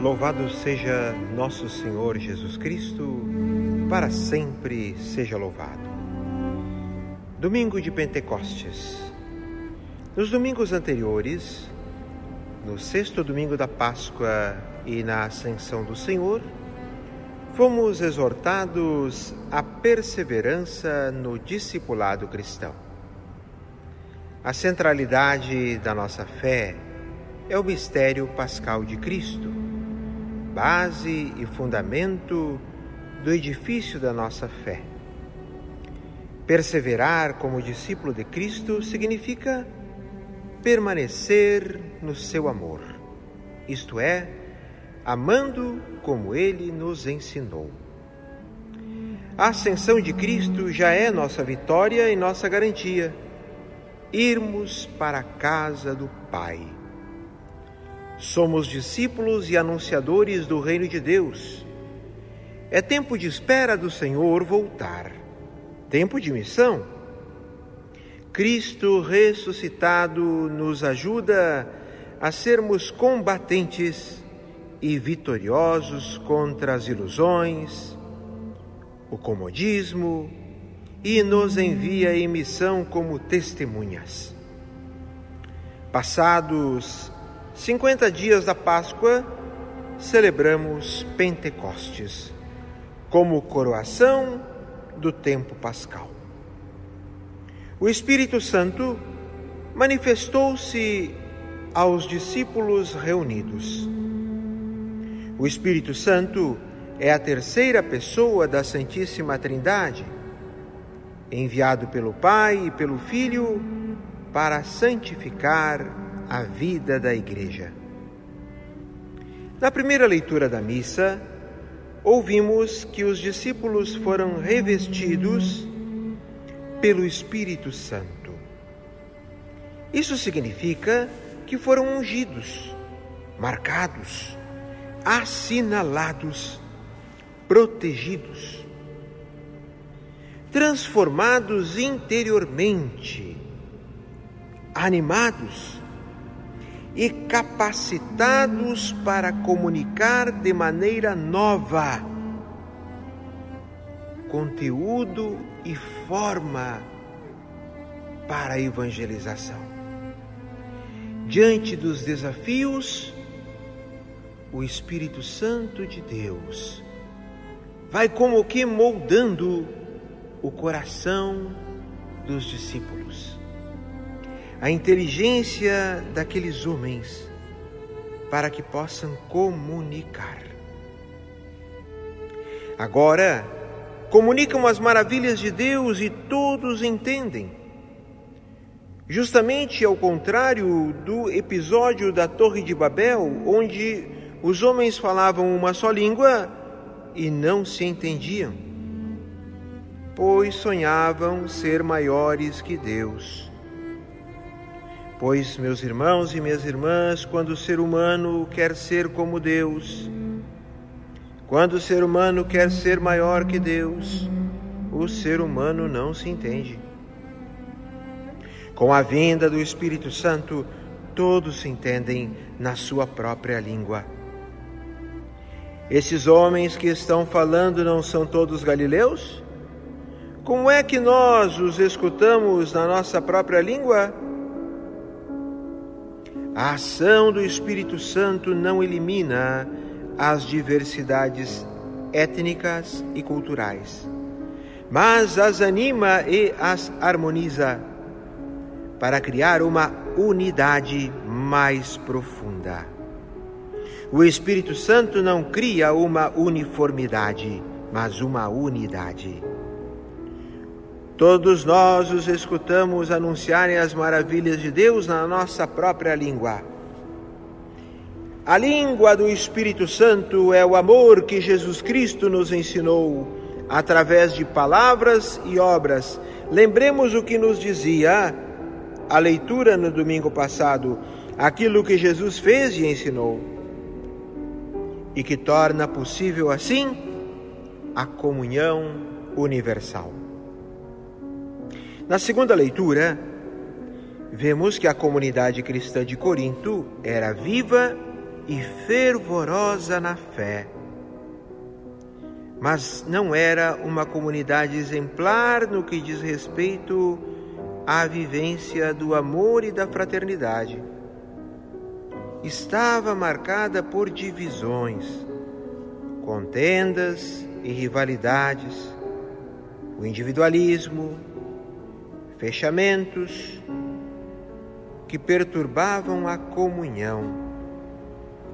Louvado seja nosso Senhor Jesus Cristo, para sempre seja louvado. Domingo de Pentecostes. Nos domingos anteriores, no sexto domingo da Páscoa e na Ascensão do Senhor, fomos exortados à perseverança no discipulado cristão. A centralidade da nossa fé é o mistério pascal de Cristo, base e fundamento do edifício da nossa fé. Perseverar como discípulo de Cristo significa permanecer no seu amor, isto é, amando como ele nos ensinou. A ascensão de Cristo já é nossa vitória e nossa garantia. Irmos para a casa do Pai. Somos discípulos e anunciadores do reino de Deus. É tempo de espera do Senhor voltar. Tempo de missão. Cristo ressuscitado nos ajuda a sermos combatentes e vitoriosos contra as ilusões, o comodismo e nos envia em missão como testemunhas. Passados 50 dias da Páscoa, celebramos Pentecostes como coroação do tempo pascal. O Espírito Santo manifestou-se aos discípulos reunidos. O Espírito Santo é a terceira pessoa da Santíssima Trindade, enviado pelo Pai e pelo Filho para santificar a vida da Igreja. Na primeira leitura da missa, ouvimos que os discípulos foram revestidos pelo Espírito Santo. Isso significa que foram ungidos, marcados, assinalados, protegidos, transformados interiormente, animados e capacitados para comunicar de maneira nova conteúdo e forma para a evangelização. Diante dos desafios, o Espírito Santo de Deus vai como que moldando o coração dos discípulos, a inteligência daqueles homens, para que possam comunicar. Agora, comunicam as maravilhas de Deus e todos entendem. Justamente ao contrário do episódio da Torre de Babel, onde os homens falavam uma só língua e não se entendiam, pois sonhavam ser maiores que Deus. Pois, meus irmãos e minhas irmãs, quando o ser humano quer ser como Deus, quando o ser humano quer ser maior que Deus, o ser humano não se entende. Com a vinda do Espírito Santo, todos se entendem na sua própria língua. Esses homens que estão falando não são todos galileus? Como é que nós os escutamos na nossa própria língua? A ação do Espírito Santo não elimina as diversidades étnicas e culturais, mas as anima e as harmoniza para criar uma unidade mais profunda. O Espírito Santo não cria uma uniformidade, mas uma unidade. Todos nós os escutamos anunciarem as maravilhas de Deus na nossa própria língua. A língua do Espírito Santo é o amor que Jesus Cristo nos ensinou através de palavras e obras. Lembremos o que nos dizia a leitura no domingo passado, aquilo que Jesus fez e ensinou e que torna possível assim a comunhão universal. Na segunda leitura, vemos que a comunidade cristã de Corinto era viva e fervorosa na fé. Mas não era uma comunidade exemplar no que diz respeito à vivência do amor e da fraternidade. Estava marcada por divisões, contendas e rivalidades, o individualismo, fechamentos que perturbavam a comunhão.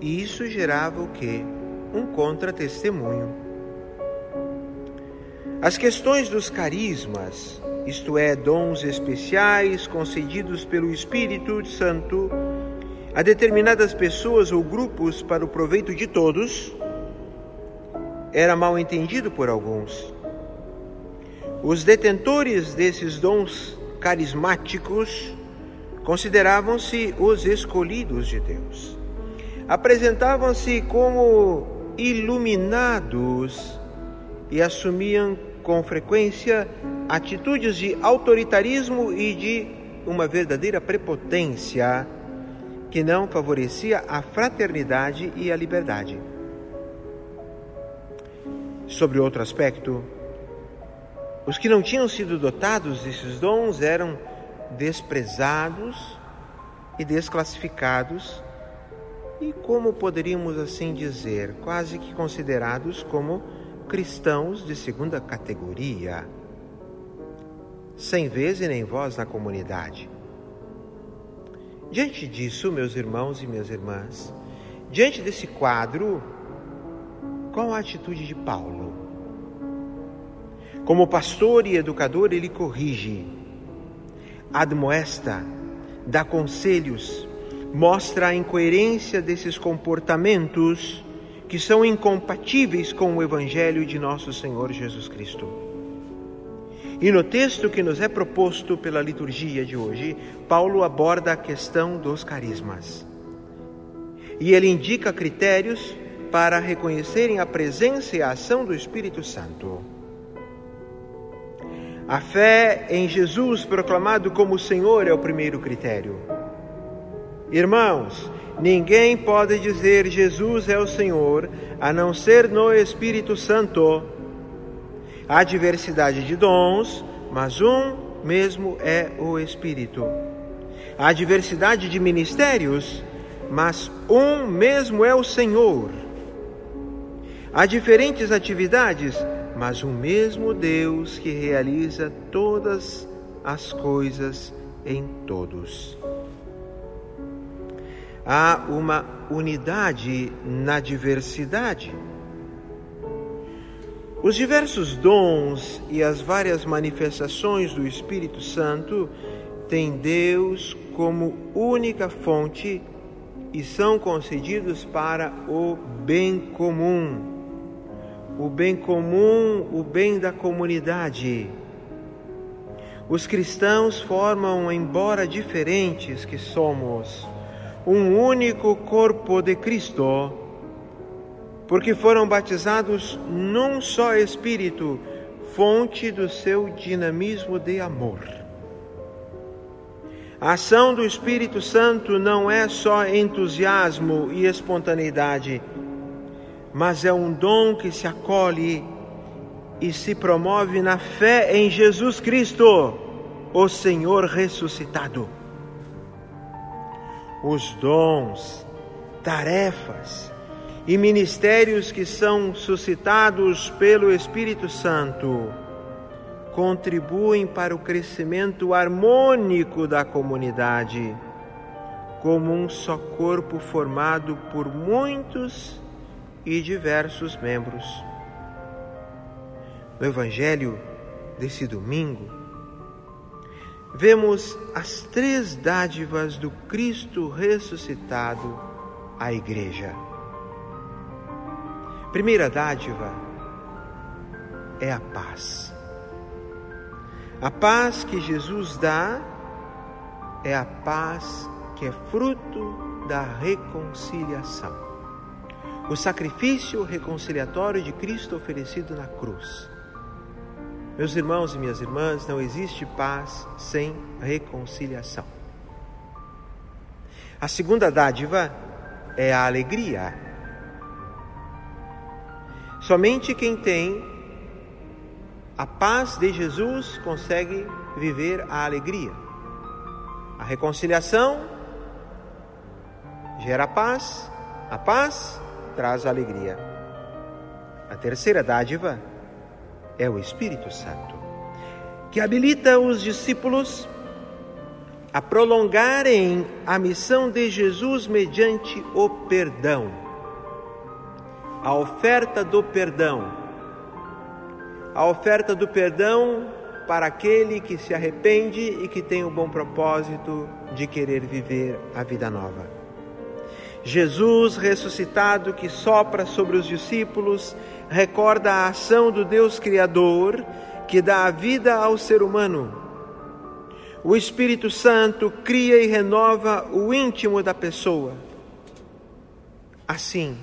E isso gerava o que? Um contra-testemunho. As questões dos carismas, isto é, dons especiais concedidos pelo Espírito Santo a determinadas pessoas ou grupos para o proveito de todos, era mal entendido por alguns. Os detentores desses dons carismáticos consideravam-se os escolhidos de Deus. Apresentavam-se como iluminados e assumiam com frequência atitudes de autoritarismo e de uma verdadeira prepotência que não favorecia a fraternidade e a liberdade. Sobre outro aspecto, os que não tinham sido dotados desses dons eram desprezados e desclassificados, e como poderíamos assim dizer, quase que considerados como cristãos de segunda categoria, sem vez e nem voz na comunidade. Diante disso, meus irmãos e minhas irmãs, diante desse quadro, qual a atitude de Paulo? Como pastor e educador, ele corrige, admoesta, dá conselhos, mostra a incoerência desses comportamentos que são incompatíveis com o Evangelho de nosso Senhor Jesus Cristo. E no texto que nos é proposto pela liturgia de hoje, Paulo aborda a questão dos carismas. E ele indica critérios para reconhecerem a presença e a ação do Espírito Santo. A fé em Jesus proclamado como Senhor é o primeiro critério. Irmãos, ninguém pode dizer Jesus é o Senhor a não ser no Espírito Santo. Há diversidade de dons, mas um mesmo é o Espírito. Há diversidade de ministérios, mas um mesmo é o Senhor. Há diferentes atividades, mas o mesmo Deus que realiza todas as coisas em todos. Há uma unidade na diversidade. Os diversos dons e as várias manifestações do Espírito Santo têm Deus como única fonte e são concedidos para o bem comum o bem comum, o bem da comunidade. Os cristãos formam, embora diferentes que somos, um único corpo de Cristo, porque foram batizados num só Espírito, fonte do seu dinamismo de amor. A ação do Espírito Santo não é só entusiasmo e espontaneidade, mas é um dom que se acolhe e se promove na fé em Jesus Cristo, o Senhor ressuscitado. Os dons, tarefas e ministérios que são suscitados pelo Espírito Santo contribuem para o crescimento harmônico da comunidade, como um só corpo formado por muitos e diversos membros. No Evangelho desse domingo, vemos as três dádivas do Cristo ressuscitado à Igreja. Primeira dádiva é a paz. A paz que Jesus dá é a paz que é fruto da reconciliação o sacrifício reconciliatório de Cristo oferecido na cruz. Meus irmãos e minhas irmãs, não existe paz sem reconciliação. A segunda dádiva é a alegria. Somente quem tem a paz de Jesus consegue viver a alegria. A reconciliação gera paz, a paz traz alegria. A terceira dádiva é o Espírito Santo, que habilita os discípulos a prolongarem a missão de Jesus mediante o perdão, a oferta do perdão. A oferta do perdão para aquele que se arrepende e que tem o bom propósito de querer viver a vida nova. Jesus ressuscitado que sopra sobre os discípulos recorda a ação do Deus Criador que dá a vida ao ser humano. O Espírito Santo cria e renova o íntimo da pessoa. Assim,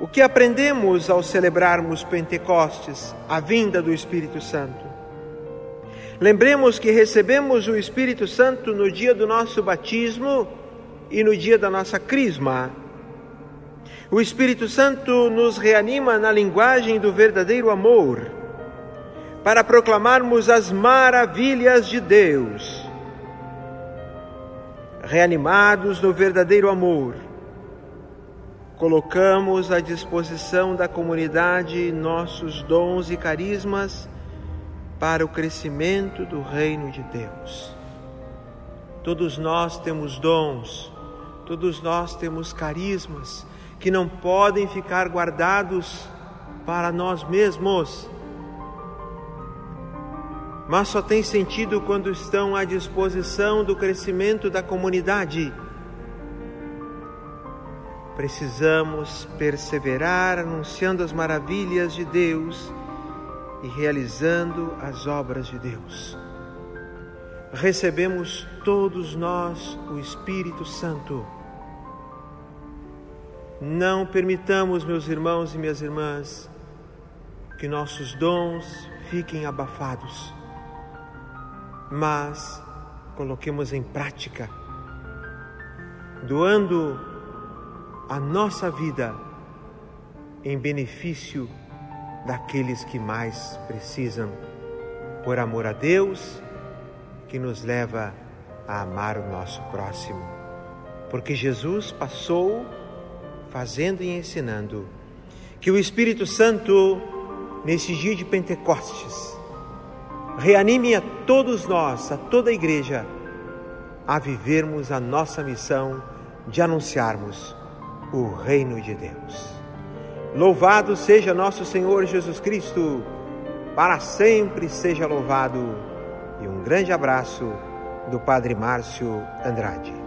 o que aprendemos ao celebrarmos Pentecostes, a vinda do Espírito Santo? Lembremos que recebemos o Espírito Santo no dia do nosso batismo e no dia da nossa crisma. O Espírito Santo nos reanima na linguagem do verdadeiro amor, para proclamarmos as maravilhas de Deus. Reanimados no verdadeiro amor, colocamos à disposição da comunidade nossos dons e carismas para o crescimento do reino de Deus. Todos nós temos dons, todos nós temos carismas que não podem ficar guardados para nós mesmos, mas só tem sentido quando estão à disposição do crescimento da comunidade. Precisamos perseverar anunciando as maravilhas de Deus e realizando as obras de Deus. Recebemos todos nós o Espírito Santo. Não permitamos, meus irmãos e minhas irmãs, que nossos dons fiquem abafados, mas coloquemos em prática, doando a nossa vida em benefício daqueles que mais precisam, por amor a Deus, que nos leva a amar o nosso próximo. Porque Jesus passou fazendo e ensinando que o Espírito Santo, nesse dia de Pentecostes, reanime a todos nós, a toda a igreja, a vivermos a nossa missão de anunciarmos o reino de Deus. Louvado seja nosso Senhor Jesus Cristo, para sempre seja louvado. E um grande abraço do Padre Márcio Andrade.